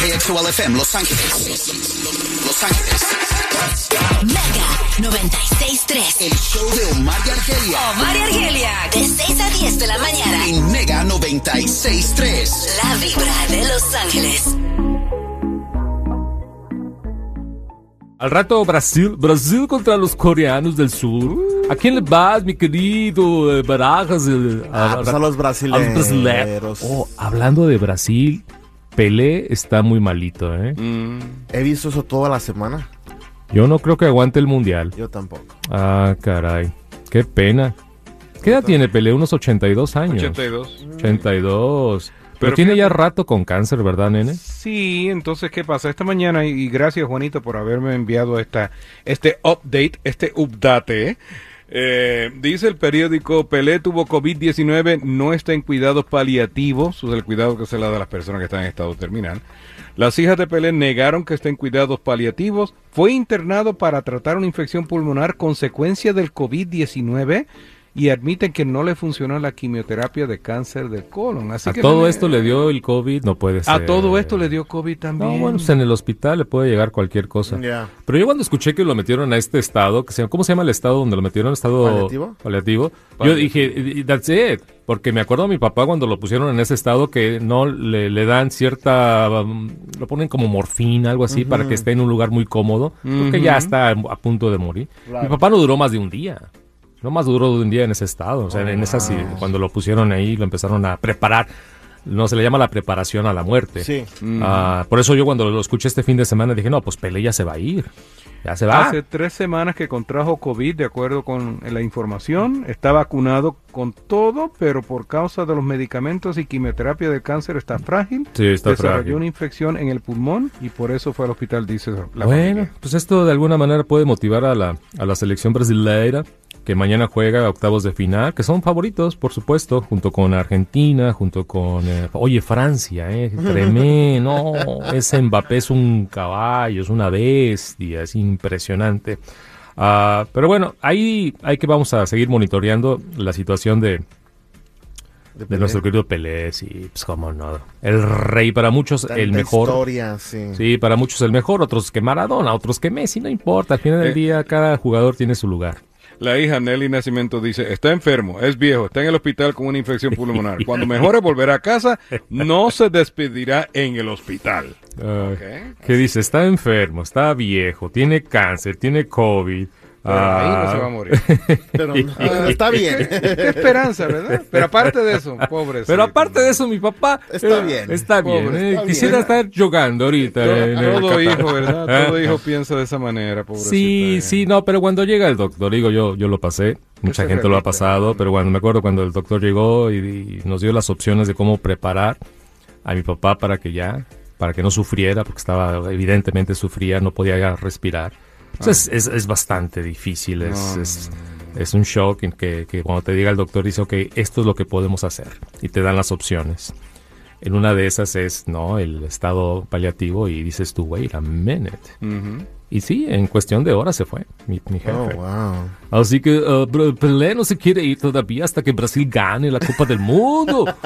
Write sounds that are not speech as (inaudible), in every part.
KXOL FM Los Ángeles. Los Ángeles. Mega 96.3. El show de Omar y Argelia. Omar y Argelia. De 6 a 10 de la mañana. En Mega 96.3. La vibra de Los Ángeles. Al rato Brasil, Brasil contra los coreanos del sur. ¿A quién le vas, mi querido eh, Barajas? Ah, pues a los brasileños. a los brasileños. Oh, hablando de Brasil, Pelé está muy malito, ¿eh? He visto eso toda la semana. Yo no creo que aguante el mundial. Yo tampoco. Ah, caray. Qué pena. ¿Qué edad tiene Pelé? Unos 82 años. 82. 82. Pero, Pero tiene ya rato con cáncer, ¿verdad, nene? Sí, entonces, ¿qué pasa? Esta mañana, y gracias Juanito por haberme enviado esta, este update, este update. eh, dice el periódico, Pelé tuvo COVID-19, no está en cuidados paliativos, es el cuidado que se le da a las personas que están en estado terminal. Las hijas de Pelé negaron que está en cuidados paliativos, fue internado para tratar una infección pulmonar consecuencia del COVID-19 y admiten que no le funcionó la quimioterapia de cáncer del colon. Así A que todo esto le dio el COVID, no puede ser. a todo esto le dio COVID también. No, bueno, pues en el hospital le puede llegar cualquier cosa. Pero yo cuando escuché que lo metieron a este estado, que se, ¿cómo se llama el estado donde lo metieron? ¿Estado ¿Paliativo? paliativo? Yo dije, that's it. Porque me acuerdo a mi papá cuando lo pusieron en ese estado que no le, le dan cierta, um, lo ponen como morfina, algo así, para que esté en un lugar muy cómodo, porque ya está a punto de morir. Mi papá no duró más de un día. No más duró de un día en ese estado. O sea, en esa sí, cuando lo pusieron ahí, lo empezaron a preparar. No se le llama la preparación a la muerte. Sí. Ah, por eso yo cuando lo escuché este fin de semana dije, no, pues Pelé ya se va a ir. Ya se va. Hace tres semanas que contrajo COVID, de acuerdo con la información. Está vacunado con todo, pero por causa de los medicamentos y quimioterapia del cáncer está frágil. Sí, está Desarrolló frágil. una infección en el pulmón y por eso fue al hospital, dice la bueno, familia. pues esto de alguna manera puede motivar a la, a la selección brasileira que mañana juega octavos de final, que son favoritos, por supuesto, junto con Argentina, junto con, eh, oye, Francia, eh, (laughs) tremendo, no, ese Mbappé es un caballo, es una bestia, es impresionante. Ah, pero bueno, ahí hay que vamos a seguir monitoreando la situación de, de nuestro querido Pelé, sí, pues cómo no. El rey para muchos, Tanta el mejor. historia, sí. Sí, para muchos el mejor, otros que Maradona, otros que Messi, no importa. Al final del Eh. día, cada jugador tiene su lugar. La hija Nelly Nacimiento dice, está enfermo, es viejo, está en el hospital con una infección pulmonar. Cuando mejore volverá a casa, no se despedirá en el hospital. ¿Qué dice? Está enfermo, está viejo, tiene cáncer, tiene COVID. Pero ahí no Ah, se va a morir. (laughs) Pero (laughs) ah, está bien. Qué esperanza, ¿verdad? Pero aparte de eso, pobre. Pero aparte de eso, mi papá Está eh, bien. Está bien. Pobre, eh, está Quisiera bien. estar jugando ahorita. en el Todo hijo, ¿verdad? (laughs) Todo Ah. hijo piensa de esa manera, pobrecito. Sí, sí, no, pero cuando llega el doctor, digo yo, yo lo pasé, mucha gente lo ha pasado, pero cuando me acuerdo cuando el doctor llegó y, y nos dio las opciones de cómo preparar a mi papá para que ya, para que no sufriera, porque estaba, evidentemente sufría, no podía ya respirar. Entonces es, es bastante difícil, es, No, es, es un shock que, que cuando te diga el doctor dice, ok, esto es lo que podemos hacer, y te dan las opciones. En una de esas es, ¿no? El estado paliativo y dices tú, wait a minute. Ujú. Y sí, en cuestión de horas se fue mi, mi jefe. Oh, wow. Así que uh, Pelé no se quiere ir todavía hasta que Brasil gane la Copa del Mundo. (laughs)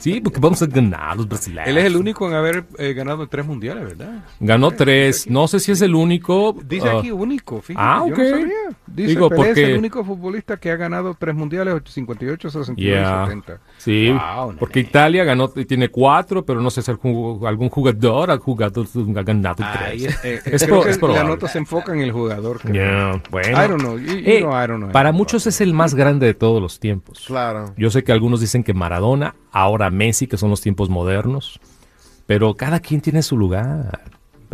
Sí, porque vamos a ganar los brasileños. Él es el único en haber eh, ganado tres mundiales, ¿verdad? Ganó tres. No sé si es el único. Dice uh, aquí único, fíjate. ah, yo ok. no sabía. Dice Digo, Pelé es porque- el único futbolista que ha ganado tres mundiales, 58, 69 Yeah. y 70. Sí, Wow, nene. porque Italia ganó, tiene cuatro, pero no sé si algún, algún jugador, ha jugador ha ganado Ay, tres. eh, eh, Es que es la probable. nota se enfoca en el jugador. creo. Yeah, bueno. I don't know. You- you Eh, know, I don't know. para muchos es el más grande de todos los tiempos. Claro. Yo sé que algunos dicen que Maradona, ahora Messi, que son los tiempos modernos, pero cada quien tiene su lugar,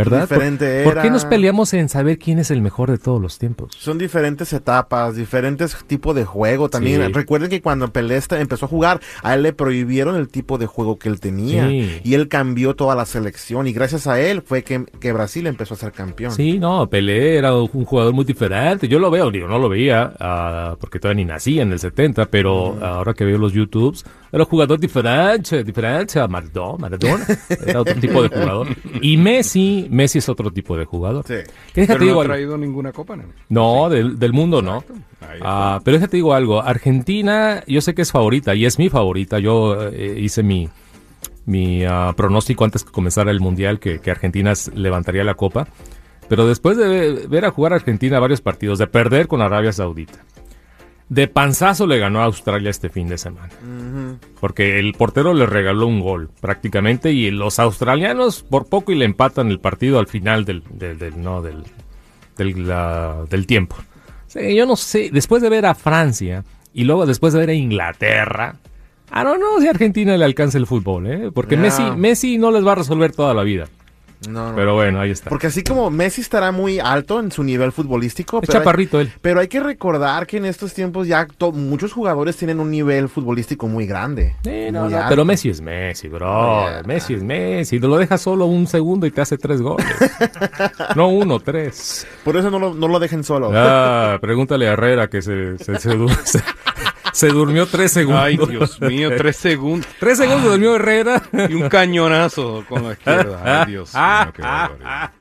¿verdad? ¿Por- Diferente ¿Por, qué era. nos peleamos en saber quién es el mejor de todos los tiempos? Son diferentes etapas, diferentes tipos de juego también. Sí. Recuerden que cuando Pelé empezó a jugar, a él le prohibieron el tipo de juego que él tenía. Sí. Y él cambió toda la selección. Y gracias a él fue que, que Brasil empezó a ser campeón. Sí, no, Pelé era un jugador muy diferente. Yo lo veo, digo, no lo veía ah, porque todavía ni nacía en el 70, pero ahora que veo los YouTubes, era un jugador diferente, diferente a Maradona. Maradona (laughs) era otro tipo de jugador. Y Messi, Messi es otro tipo de jugador. Sí. Que déjate Pero digo no ha algo. traído ninguna copa, ¿no? No, del, del mundo no. Ah, pero déjate digo algo. Argentina, yo sé que es favorita y es mi favorita. Yo eh, hice mi, mi ah, pronóstico antes que comenzara el mundial que, que Argentina levantaría la copa. Pero después de ve- ver a jugar a Argentina varios partidos, de perder con Arabia Saudita, de panzazo le ganó a Australia este fin de semana. Porque el portero le regaló un gol prácticamente y los australianos por poco y le empatan el partido al final del, del, del- no, del, del, la- del tiempo. Yo no sé, después de ver a Francia y luego después de ver a Inglaterra, I don't know si a Argentina le alcanza el fútbol, ¿eh? Porque No. Messi, Messi no les va a resolver toda la vida. No, no. Pero bueno, ahí está. Porque así como Messi estará muy alto en su nivel futbolístico, Es pero hay, chaparrito él. pero hay que recordar que en estos tiempos ya to- muchos jugadores tienen un nivel futbolístico muy grande. Sí, no, muy no, alto. pero Messi es Messi, bro. Yeah. Messi es Messi. Lo deja solo un segundo y te hace tres goles. (laughs) no uno, tres. Por eso no lo, no lo dejen solo. Ah, pregúntale a Herrera que se, se, se- (laughs) se durmió tres segundos. Ay, Dios mío, tres segundos. Tres segundos se durmió Herrera. Y un cañonazo con la izquierda. Ay, Dios mío, qué barbaridad.